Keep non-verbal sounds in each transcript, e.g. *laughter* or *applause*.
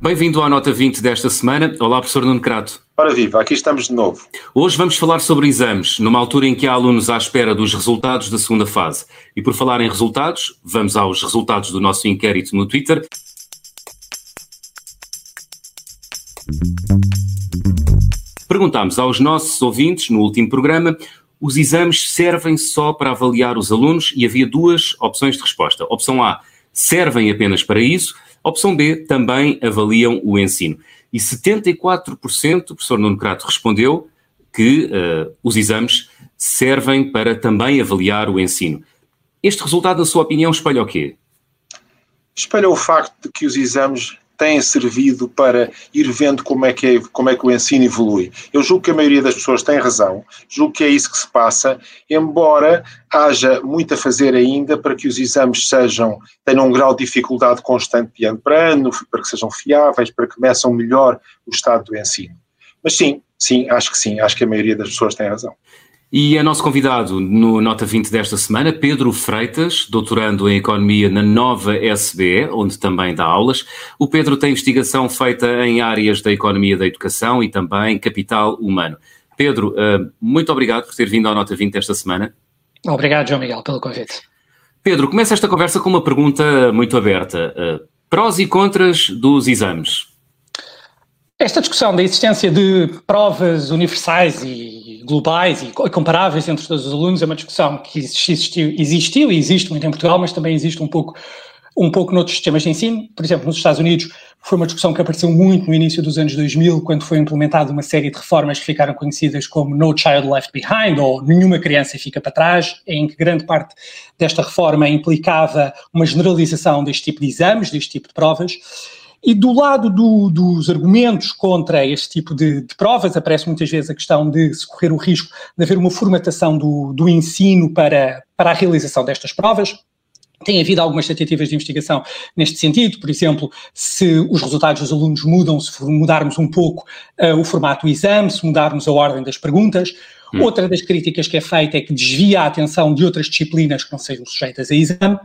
Bem-vindo à nota 20 desta semana. Olá, professor Nuno Crato. Ora viva, aqui estamos de novo. Hoje vamos falar sobre exames, numa altura em que há alunos à espera dos resultados da segunda fase. E por falar em resultados, vamos aos resultados do nosso inquérito no Twitter. Perguntámos aos nossos ouvintes no último programa os exames servem só para avaliar os alunos e havia duas opções de resposta. Opção A, servem apenas para isso. Opção B, também avaliam o ensino. E 74%, o professor Nuno Crato respondeu que uh, os exames servem para também avaliar o ensino. Este resultado, na sua opinião, espelha o quê? Espelha o facto de que os exames têm servido para ir vendo como é, que é, como é que o ensino evolui. Eu julgo que a maioria das pessoas tem razão, julgo que é isso que se passa, embora haja muito a fazer ainda para que os exames sejam, tenham um grau de dificuldade constante de ano para ano, para que sejam fiáveis, para que meçam melhor o estado do ensino. Mas sim, sim, acho que sim, acho que a maioria das pessoas tem razão. E é nosso convidado no Nota 20 desta semana, Pedro Freitas, doutorando em Economia na Nova SBE, onde também dá aulas. O Pedro tem investigação feita em áreas da economia da educação e também capital humano. Pedro, eh, muito obrigado por ter vindo ao Nota 20 desta semana. Obrigado, João Miguel, pelo convite. Pedro, começa esta conversa com uma pergunta muito aberta. Eh, prós e contras dos exames? Esta discussão da existência de provas universais e globais e comparáveis entre todos os alunos é uma discussão que existiu, existiu e existe muito em Portugal, mas também existe um pouco, um pouco noutros sistemas de ensino. Por exemplo, nos Estados Unidos foi uma discussão que apareceu muito no início dos anos 2000, quando foi implementada uma série de reformas que ficaram conhecidas como No Child Left Behind, ou Nenhuma Criança Fica para Trás, em que grande parte desta reforma implicava uma generalização deste tipo de exames, deste tipo de provas. E do lado do, dos argumentos contra este tipo de, de, provas, aparece muitas vezes a questão de se correr o risco de haver uma formatação do, do ensino para, para a realização destas provas. Tem havido algumas tentativas de investigação neste sentido, por exemplo, se os resultados dos alunos mudam, se mudarmos um pouco uh, o formato do exame, se mudarmos a ordem das perguntas. Hum. Outra das críticas que é feita é que desvia a atenção de outras disciplinas que não sejam sujeitas a exame.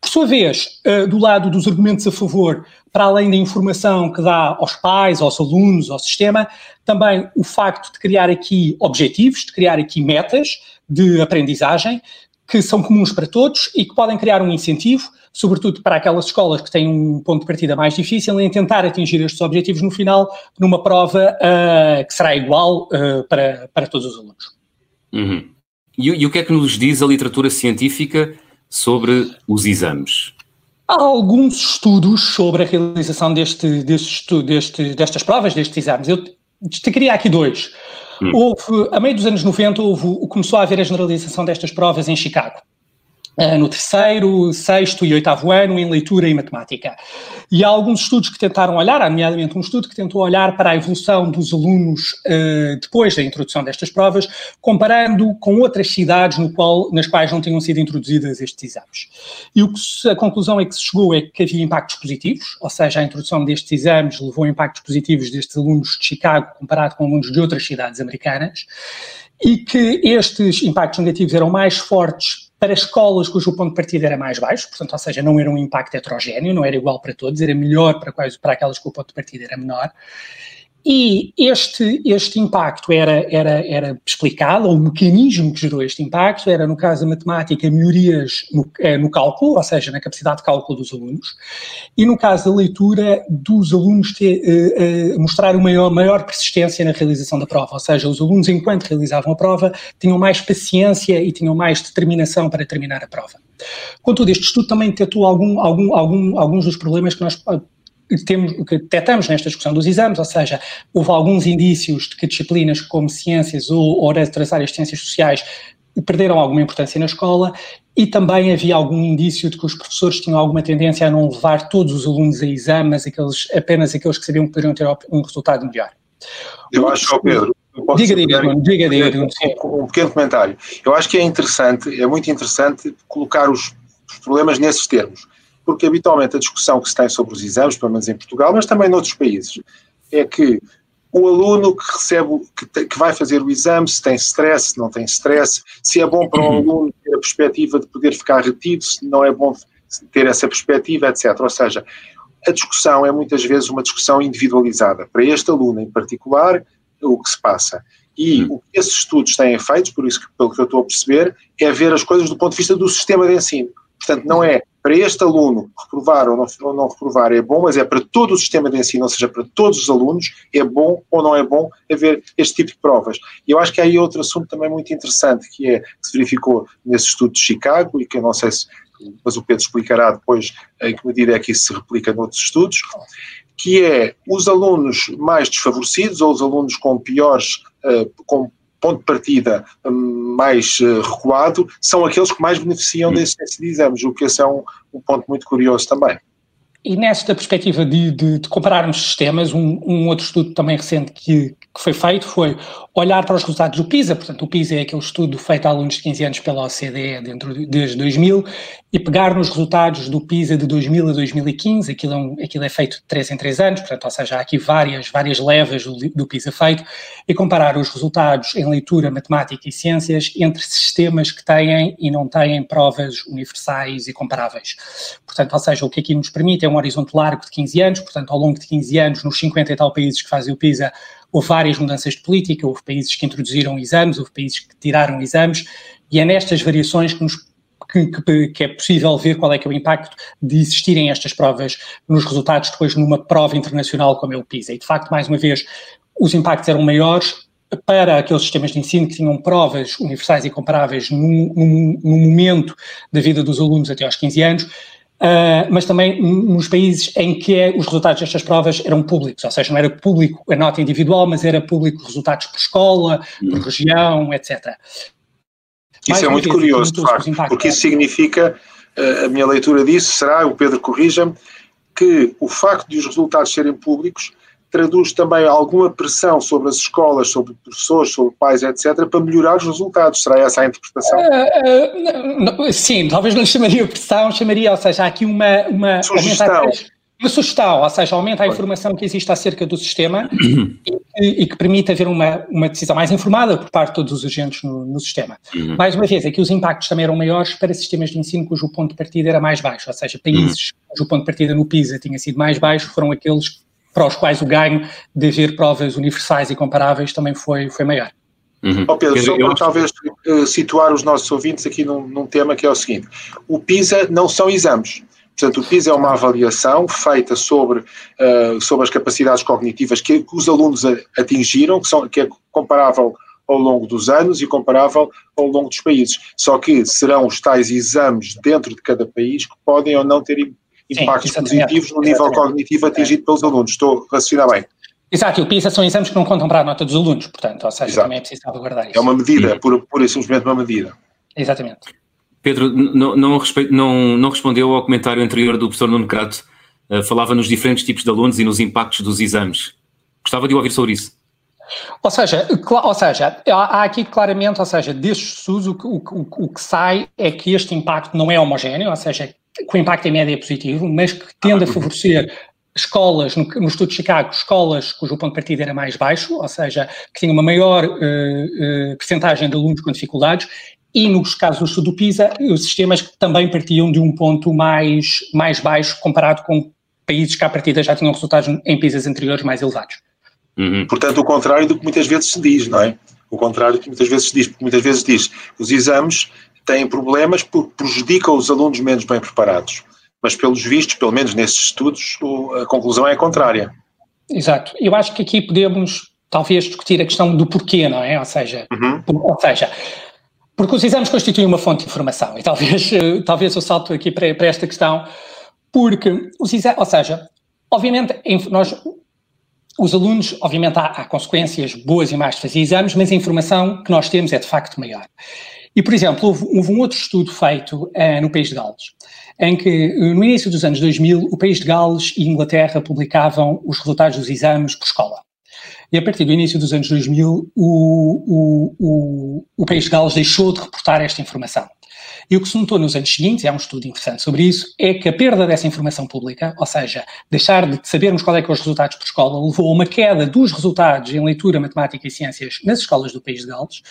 Por sua vez, uh, do lado dos argumentos a favor, para além da informação que dá aos pais, aos alunos, ao sistema, também o facto de criar aqui objetivos, de criar aqui metas de aprendizagem que são comuns para todos e que podem criar um incentivo, sobretudo para aquelas escolas que têm um ponto de partida mais difícil, em tentar atingir estes objetivos no final, numa prova uh, que será igual uh, para, para todos os alunos. Uhum. E, e o que é que nos diz a literatura científica sobre os exames? Há alguns estudos sobre a realização deste, deste, deste, destas provas, destes exames. Eu destacaria aqui dois. Hum. Houve, a meio dos anos 90, houve, começou a haver a generalização destas provas em Chicago. Eh, no terceiro, sexto e oitavo ano em leitura e matemática. E há alguns estudos que tentaram olhar, nomeadamente um estudo que tentou olhar para a evolução dos alunos uh, depois da introdução destas provas, comparando com outras cidades no qual, nas quais não tinham sido introduzidas estes exames. E o que a conclusão é que se chegou é que havia impactos positivos, ou seja, a introdução destes exames levou a impactos positivos destes alunos de Chicago comparado com alunos de outras cidades americanas, e que estes impactos negativos eram mais fortes para escolas cujo ponto de partida era mais baixo, portanto, ou seja, não era um impacto heterogéneo, não era igual para todos, era melhor para, quais, para aquelas que o ponto de partida era menor. E este, este impacto era, era, era explicado, ou o mecanismo que gerou este impacto era, no caso da matemática, melhorias no, eh, no cálculo, ou seja, na capacidade de cálculo dos alunos, e no caso da leitura, dos alunos ter, uh, uh, mostrar uma maior, maior persistência na realização da prova, ou seja, os alunos, enquanto realizavam a prova, tinham mais paciência e tinham mais determinação para terminar a prova. Contudo, este estudo também detectou algum, algum, algum, alguns dos problemas que nós temos, que detectamos nesta discussão dos exames, ou seja, houve alguns indícios de que disciplinas como ciências ou, ou outras áreas de ciências sociais perderam alguma importância na escola e também havia algum indício de que os professores tinham alguma tendência a não levar todos os alunos a exames, aqueles, apenas aqueles que sabiam que poderiam ter um resultado melhor. Eu acho, Pedro, diga, diga, diga, diga, diga, um, um pequeno comentário. Eu acho que é interessante, é muito interessante colocar os, os problemas nesses termos porque habitualmente a discussão que se tem sobre os exames, pelo menos em Portugal, mas também noutros países, é que o aluno que recebe, que, que, vai fazer o exame, se tem stress, se não tem stress, se é bom para o *clears throat* aluno ter a perspectiva de poder ficar retido, se não é bom ter essa perspectiva, etc. Ou seja, a discussão é muitas vezes uma discussão individualizada. Para este aluno em particular, o que se passa. E hum. o que esses estudos têm feito, por isso que, pelo que eu estou a perceber, é ver as coisas do ponto de vista do sistema de ensino. Portanto, não é para este aluno reprovar ou não, ou não reprovar é bom, mas é para todo o sistema de ensino, ou seja, para todos os alunos, é bom ou não é bom haver este tipo de provas. E eu acho que há aí outro assunto também muito interessante, que é que se verificou nesse estudo de Chicago, e que eu não sei se, mas o Pedro explicará depois em que medida é que isso se replica noutros estudos, que é os alunos mais desfavorecidos ou os alunos com piores, uh, com ponto de partida hum, mais uh, recuado, são aqueles que mais beneficiam da existência de exames, o que esse é um, um ponto muito curioso também. E nesta perspectiva de, de, de compararmos sistemas, um, um, outro estudo também recente que, que foi feito foi olhar para os resultados do PISA, portanto o PISA é aquele estudo feito a alunos de 15 anos pela OCDE dentro de, desde 2000, e pegar nos resultados do PISA de 2000 a 2015, aquilo é, um, aquilo é feito de 3 em 3 anos, portanto, ou seja, há aqui várias, várias levas do, do PISA feito, e comparar os resultados em leitura, matemática e ciências entre sistemas que têm e não têm provas universais e comparáveis. Portanto, ou seja, o que aqui nos permite é um horizonte largo de 15 anos, portanto, ao longo de 15 anos, nos 50 e tal países que fazem o PISA, houve várias mudanças de política, houve países que introduziram exames, houve países que tiraram exames, e é nestas variações que, nos, que, que, que, é possível ver qual é que é o impacto de existirem estas provas nos resultados depois numa prova internacional como é o PISA. E, de facto, mais uma vez, os impactos eram maiores para aqueles sistemas de ensino que tinham provas universais e comparáveis no, no, no momento da vida dos alunos até aos 15 anos, Uh, mas também nos países em que é, os resultados destas provas eram públicos, ou seja, não era público a nota individual, mas era público resultados por escola, por uhum. região, etc. Isso Mais é muito curioso, de facto, porque isso significa, uh, a minha leitura disso será, o Pedro corrija-me, que o facto de os resultados serem públicos traduz também alguma pressão sobre as escolas, sobre professores, sobre pais, etc., para melhorar os resultados. Será essa a interpretação? Uh, uh, sim, talvez não chamaria pressão, chamaria, ou seja, há aqui uma... uma sugestão. Uma sugestão, ou seja, aumenta a informação que existe acerca do sistema *coughs* e, e, que permite haver uma, uma decisão mais informada por parte de todos os agentes no, no sistema. Uhum. Mais uma vez, aqui os impactos também eram maiores para sistemas de ensino cujo ponto de partida era mais baixo, ou seja, países uhum. cujo ponto de partida no PISA tinha sido mais baixo foram aqueles para os quais o ganho de haver provas universais e comparáveis também foi, foi maior. Uhum. Oh Pedro, só para talvez uh, situar os nossos ouvintes aqui num, num, tema que é o seguinte: o PISA não são exames. Portanto, o PISA é uma avaliação feita sobre, uh, sobre as capacidades cognitivas que, que os alunos a, atingiram, que, são, que é comparável ao longo dos anos e comparável ao longo dos países. Só que serão os tais exames dentro de cada país que podem ou não ter impactos Sim, positivos no nível cognitivo atingido pelos alunos. Estou a raciocinar bem. Exato, e o PISA são exames que não contam para a nota dos alunos, portanto, ou seja, Exato. também é preciso salvaguardar isso. É uma medida, uhum. pura, pura e simplesmente uma medida. Exatamente. Pedro, não, não, não, não respondeu ao comentário anterior do professor Nuno Crato, uh, falava nos diferentes tipos de alunos e nos impactos dos exames. Gostava de ouvir sobre isso. Ou seja, ou seja, há aqui claramente, ou seja, destes estudos o, o, o, o que sai é que este impacto não é homogéneo, ou seja, o impacto em média é positivo, mas que tende a favorecer escolas, no, no estudo de Chicago, escolas cujo ponto de partida era mais baixo, ou seja, que tinham uma maior uh, uh, percentagem de alunos com dificuldades, e nos casos do estudo do PISA, os sistemas que também partiam de um ponto mais, mais baixo comparado com países que à partida já tinham resultados em PISAs anteriores mais elevados. Uhum. Portanto, o contrário do que muitas vezes se diz, não é? O contrário do que muitas vezes se diz, porque muitas vezes diz os exames têm problemas porque prejudicam os alunos menos bem preparados. Mas, pelos vistos, pelo menos nesses estudos, a conclusão é a contrária. Exato. Eu acho que aqui podemos, talvez, discutir a questão do porquê, não é? Ou seja, uhum. por, ou seja porque os exames constituem uma fonte de informação. E talvez, *laughs* talvez eu salto aqui para, para esta questão, porque os exames, ou seja, obviamente, nós, os alunos, obviamente, há, há consequências boas e más de fazer exames, mas a informação que nós temos é de facto maior. E, por exemplo, houve, houve um outro estudo feito uh, no país de Gales, em que no início dos anos 2000 o país de Gales e Inglaterra publicavam os resultados dos exames por escola. E a partir do início dos anos 2000 o, o, o, o país de Gales deixou de reportar esta informação. E o que se notou nos anos seguintes, e há um estudo interessante sobre isso, é que a perda dessa informação pública, ou seja, deixar de sabermos qual é que é os resultados por escola, levou a uma queda dos resultados em leitura, matemática e ciências nas escolas do país de Gales,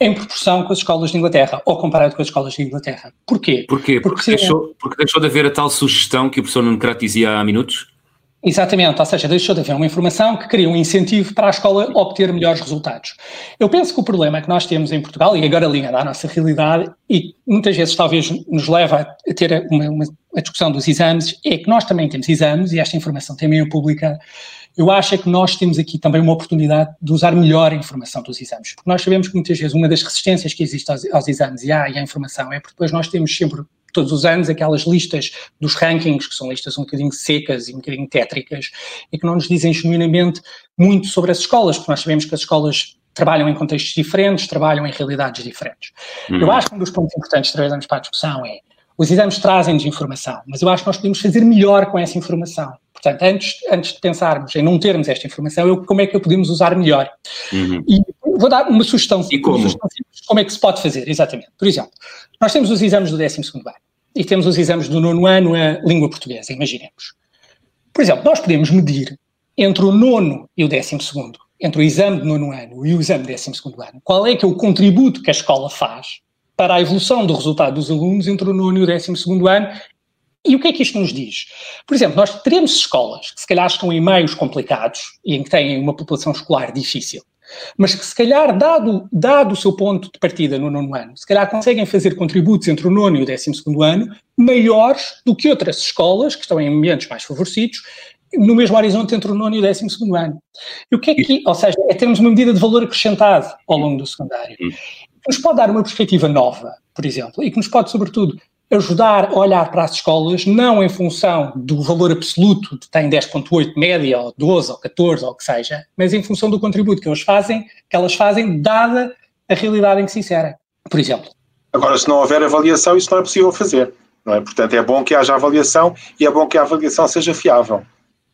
em proporção com as escolas de Inglaterra, ou comparado com as escolas de Inglaterra. Porquê? Porquê? Porque, porque, deixou, porque deixou de haver a tal sugestão que o professor Nuno Crato dizia há minutos? Exatamente, ou seja, deixou de haver uma informação que cria um incentivo para a escola obter melhores resultados. Eu penso que o problema que nós temos em Portugal, e agora ligado à nossa realidade, e muitas vezes talvez nos leva a ter uma, uma a discussão dos exames, é que nós também temos exames, e esta informação também é pública, eu acho é que nós temos aqui também uma oportunidade de usar melhor a informação dos exames, porque nós sabemos que muitas vezes uma das resistências que existe aos, aos exames e à, e à informação é porque depois nós temos sempre todos os anos aquelas listas dos rankings, que são listas um bocadinho secas e um bocadinho tétricas, e que não nos dizem genuinamente muito sobre as escolas, porque nós sabemos que as escolas trabalham em contextos diferentes, trabalham em realidades diferentes. Uhum. Eu acho que um dos pontos importantes de trazermos para a discussão é os exames trazem-nos informação, mas eu acho que nós podemos fazer melhor com essa informação. Portanto, antes, antes de pensarmos em não termos esta informação, eu, como é que a podemos usar melhor? Uhum. E vou dar uma sugestão. E como? Sugestão como é que se pode fazer, exatamente. Por exemplo, nós temos os exames do 12 ano e temos os exames do nono ano a língua portuguesa, imaginemos. Por exemplo, nós podemos medir entre o nono e o décimo segundo, entre o exame de nono ano e o exame de décimo segundo ano, qual é que é o contributo que a escola faz para a evolução do resultado dos alunos entre o nono e o décimo segundo ano. E o que é que isto nos diz? Por exemplo, nós teremos escolas que se calhar estão em meios complicados e em que têm uma população escolar difícil, mas que se calhar, dado, dado o seu ponto de partida no nono ano, se calhar conseguem fazer contributos entre o nono e o décimo segundo ano maiores do que outras escolas que estão em ambientes mais favorecidos no mesmo horizonte entre o nono e o décimo segundo ano. E o que é que, ou seja, é termos uma medida de valor acrescentado ao longo do secundário. Hum que nos pode dar uma perspectiva nova, por exemplo, e que nos pode, sobretudo, ajudar a olhar para as escolas não em função do valor absoluto de tem 10.8 média, ou 12, ou 14, ou o que seja, mas em função do contributo que elas fazem, que elas fazem dada a realidade em que se inserem, por exemplo. Agora, se não houver avaliação, isso não é possível fazer. Não é? Portanto, é bom que haja avaliação e é bom que a avaliação seja fiável.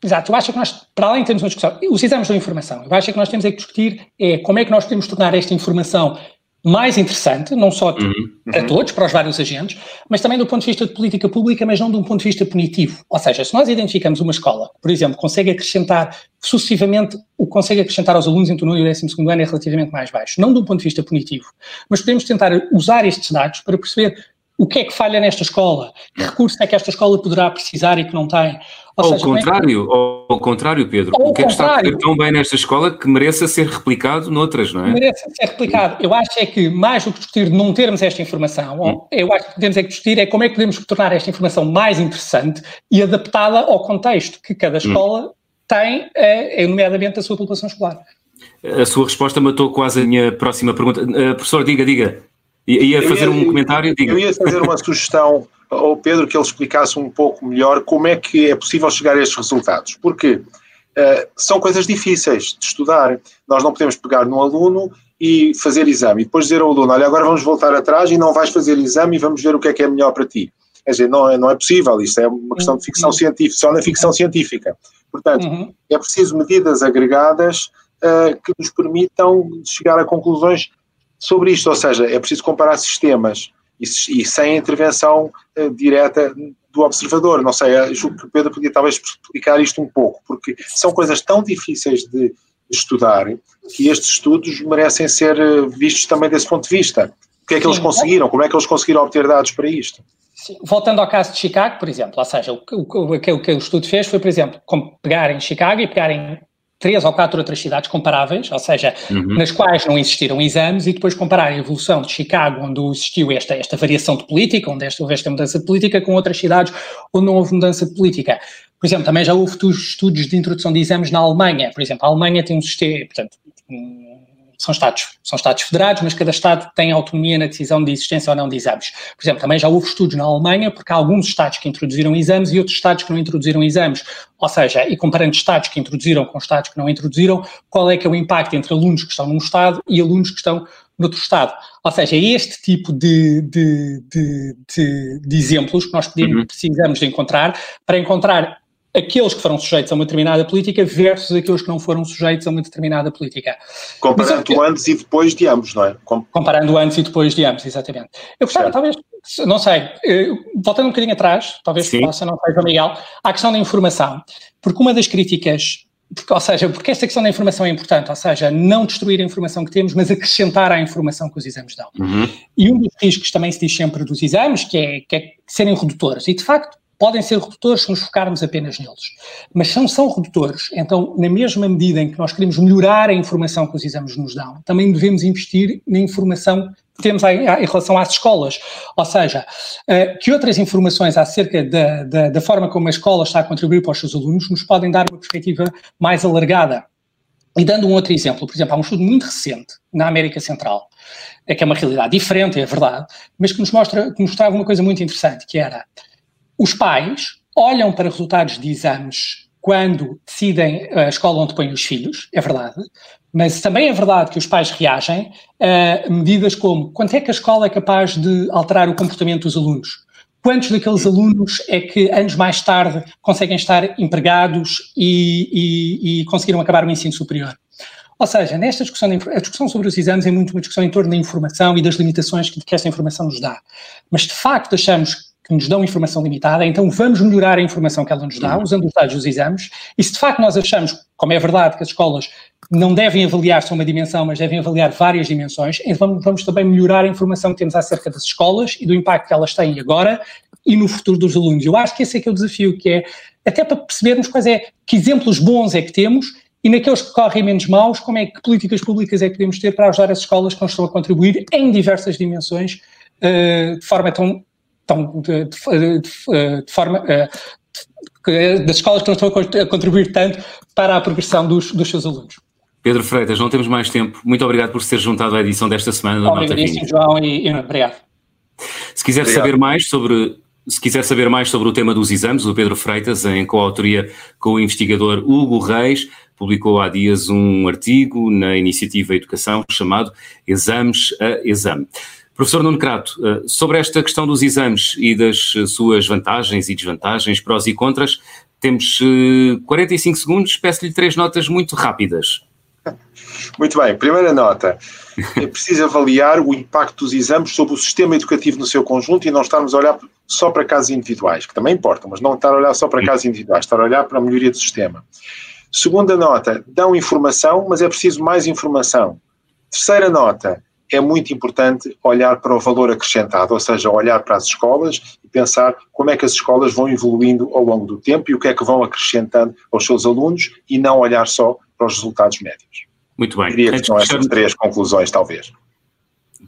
Exato, eu acho que nós, para além de termos uma discussão, os exames da informação, eu acho que nós temos é que discutir é como é que nós podemos tornar esta informação mais interessante, não só uhum, uhum. para todos, para os vários agentes, mas também do ponto de vista de política pública, mas não de um ponto de vista punitivo. Ou seja, se nós identificamos uma escola, por exemplo, consegue acrescentar sucessivamente, o que consegue acrescentar aos alunos entre o 9 e o 12 ano é relativamente mais baixo, não de um ponto de vista punitivo, mas podemos tentar usar estes dados para perceber o que é que falha nesta escola, que recurso é que esta escola poderá precisar e que não tem. Ou ao seja, contrário, é que... ao contrário, Pedro, o que é que está a correr tão bem nesta escola que mereça ser replicado noutras, não é? Mereça ser replicado. Eu acho é que, mais do que discutir não termos esta informação, hum. eu acho que podemos é que discutir é como é que podemos tornar esta informação mais interessante e adaptada ao contexto que cada hum. escola hum. tem, é, nomeadamente a sua população escolar. A sua resposta matou quase a minha próxima pergunta. Uh, professor, diga, diga. Ia fazer ia, um comentário? Diga. Eu ia fazer uma sugestão ao Pedro que ele explicasse um pouco melhor como é que é possível chegar a estes resultados. Porque uh, são coisas difíceis de estudar. Nós não podemos pegar num aluno e fazer exame e depois dizer ao aluno: Olha, agora vamos voltar atrás e não vais fazer exame e vamos ver o que é que é melhor para ti. Quer dizer, não é, não é possível, isto é uma questão de ficção uhum. científica, só na ficção científica. Portanto, uhum. é preciso medidas agregadas uh, que nos permitam chegar a conclusões sobre isto, ou seja, é preciso comparar sistemas e, e sem a intervenção uh, direta do observador. Não sei, eh, julgo que o Pedro podia talvez explicar isto um pouco, porque são coisas tão difíceis de, de estudar que estes estudos merecem ser uh, vistos também desse ponto de vista. O que é que Sim, eles conseguiram? Como é que eles conseguiram obter dados para isto? Sim. Voltando ao caso de Chicago, por exemplo, ou seja, o, o, o, o que o estudo fez foi, por exemplo, pegar em Chicago e pegar em três ou quatro outras cidades comparáveis, ou seja, uhum. nas quais não existiram exames, e depois comparar a evolução de Chicago, onde existiu esta, esta variação de política, onde houve esta mudança de política, com outras cidades onde não houve mudança de política. Por exemplo, também já houve estudos de introdução de exames na Alemanha. Por exemplo, a Alemanha tem um sistema, portanto, são Estados, são Estados federados, mas cada Estado tem autonomia na decisão de existência ou não de exames. Por exemplo, também já houve estudos na Alemanha, porque há alguns Estados que introduziram exames e outros Estados que não introduziram exames. Ou seja, e comparando Estados que introduziram com Estados que não introduziram, qual é que é o impacto entre alunos que estão num Estado e alunos que estão noutro Estado. Ou seja, é este tipo de, de, de, de, exemplos que nós podemos, uhum. precisamos de encontrar para encontrar aqueles que foram sujeitos a uma determinada política versus aqueles que não foram sujeitos a uma determinada política. Comparando Mas, antes e depois de ambos, não é? Com... Comparando antes e depois de ambos, exatamente. Eu gostava, certo. talvez, não sei, eh, voltando um bocadinho atrás, talvez Sim. possa, não seja Miguel, à questão da informação, porque uma das críticas porque, ou seja, porque esta questão da informação é importante, ou seja, não destruir a informação que temos, mas acrescentar à informação que os exames dão. Uhum. E um dos riscos também se diz sempre dos exames, que é, que é serem redutores. E, de facto, podem ser redutores se nos focarmos apenas neles. Mas são, são redutores, então, na mesma medida em que nós queremos melhorar a informação que os exames nos dão, também devemos investir na informação que temos em, relação às escolas. Ou seja, uh, que outras informações acerca da, da, da forma como a escola está a contribuir para os seus alunos nos podem dar uma perspectiva mais alargada. E dando um outro exemplo, por exemplo, há um estudo muito recente na América Central, é que é uma realidade diferente, é verdade, mas que nos mostra, que mostrava uma coisa muito interessante, que era os pais olham para resultados de exames quando decidem a escola onde põem os filhos, é verdade, mas também é verdade que os pais reagem a medidas como quanto é que a escola é capaz de alterar o comportamento dos alunos, quantos daqueles alunos é que anos mais tarde conseguem estar empregados e, e, e conseguiram acabar o ensino superior. Ou seja, nesta discussão, a discussão sobre os exames é muito uma discussão em torno da informação e das limitações que, essa informação nos dá. Mas, de facto, achamos que nos dão informação limitada, então vamos melhorar a informação que ela nos dá, uhum. usando os dados dos exames, e se de facto nós achamos, como é verdade, que as escolas não devem avaliar só uma dimensão, mas devem avaliar várias dimensões, então vamos, vamos também melhorar a informação que temos acerca das escolas e do impacto que elas têm agora e no futuro dos alunos. Eu acho que esse é que é o desafio, que é até para percebermos quais é, que exemplos bons é que temos e naqueles que correm menos maus, como é que políticas públicas é que podemos ter para ajudar as escolas que não estão a contribuir em diversas dimensões, uh, de forma tão estão de, de, de, de forma uh, das escolas que não estão a contribuir tanto para a progressão dos, dos seus alunos. Pedro Freitas, não temos mais tempo. Muito obrigado por ser juntado à edição desta semana da Obrigadíssimo, João, e, e obrigado. Se quiser obrigado. saber mais sobre se quiser saber mais sobre o tema dos exames, o Pedro Freitas, em coautoria com o investigador Hugo Reis, publicou há dias um artigo na iniciativa Educação chamado Exames a Exame. Professor Nuno Crato, eh, sobre esta questão dos exames e das eh, suas vantagens e desvantagens, prós e contras, temos 45 eh, segundos, peço-lhe três notas muito rápidas. Muito bem, primeira nota. É preciso avaliar o impacto dos exames sobre o sistema educativo no seu conjunto e não estarmos a olhar só para casos individuais, que também importam, mas não estar a olhar só para casos individuais, estar a olhar para a melhoria do sistema. Segunda nota, dão informação, mas é preciso mais informação. Terceira nota, é muito importante olhar para o valor acrescentado, ou seja, olhar para as escolas e pensar como é que as escolas vão evoluindo ao longo do tempo e o que é que vão acrescentando aos seus alunos e não olhar só para os resultados médios. Muito bem. Diria que são estas três conclusões, talvez.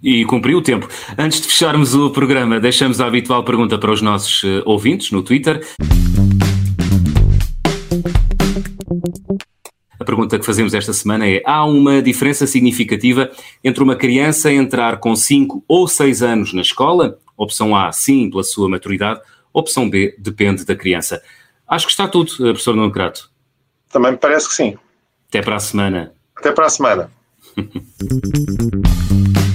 E cumpriu o tempo. Antes de fecharmos o programa, deixamos a habitual pergunta para os nossos uh, ouvintes no Twitter. A pergunta que fazemos esta semana é: há uma diferença significativa entre uma criança entrar com 5 ou 6 anos na escola? Opção A, sim, pela sua maturidade. Opção B, depende da criança. Acho que está tudo, eh, professor Nuno Crato. Também me parece que sim. Até para a semana. Até para a semana. *laughs*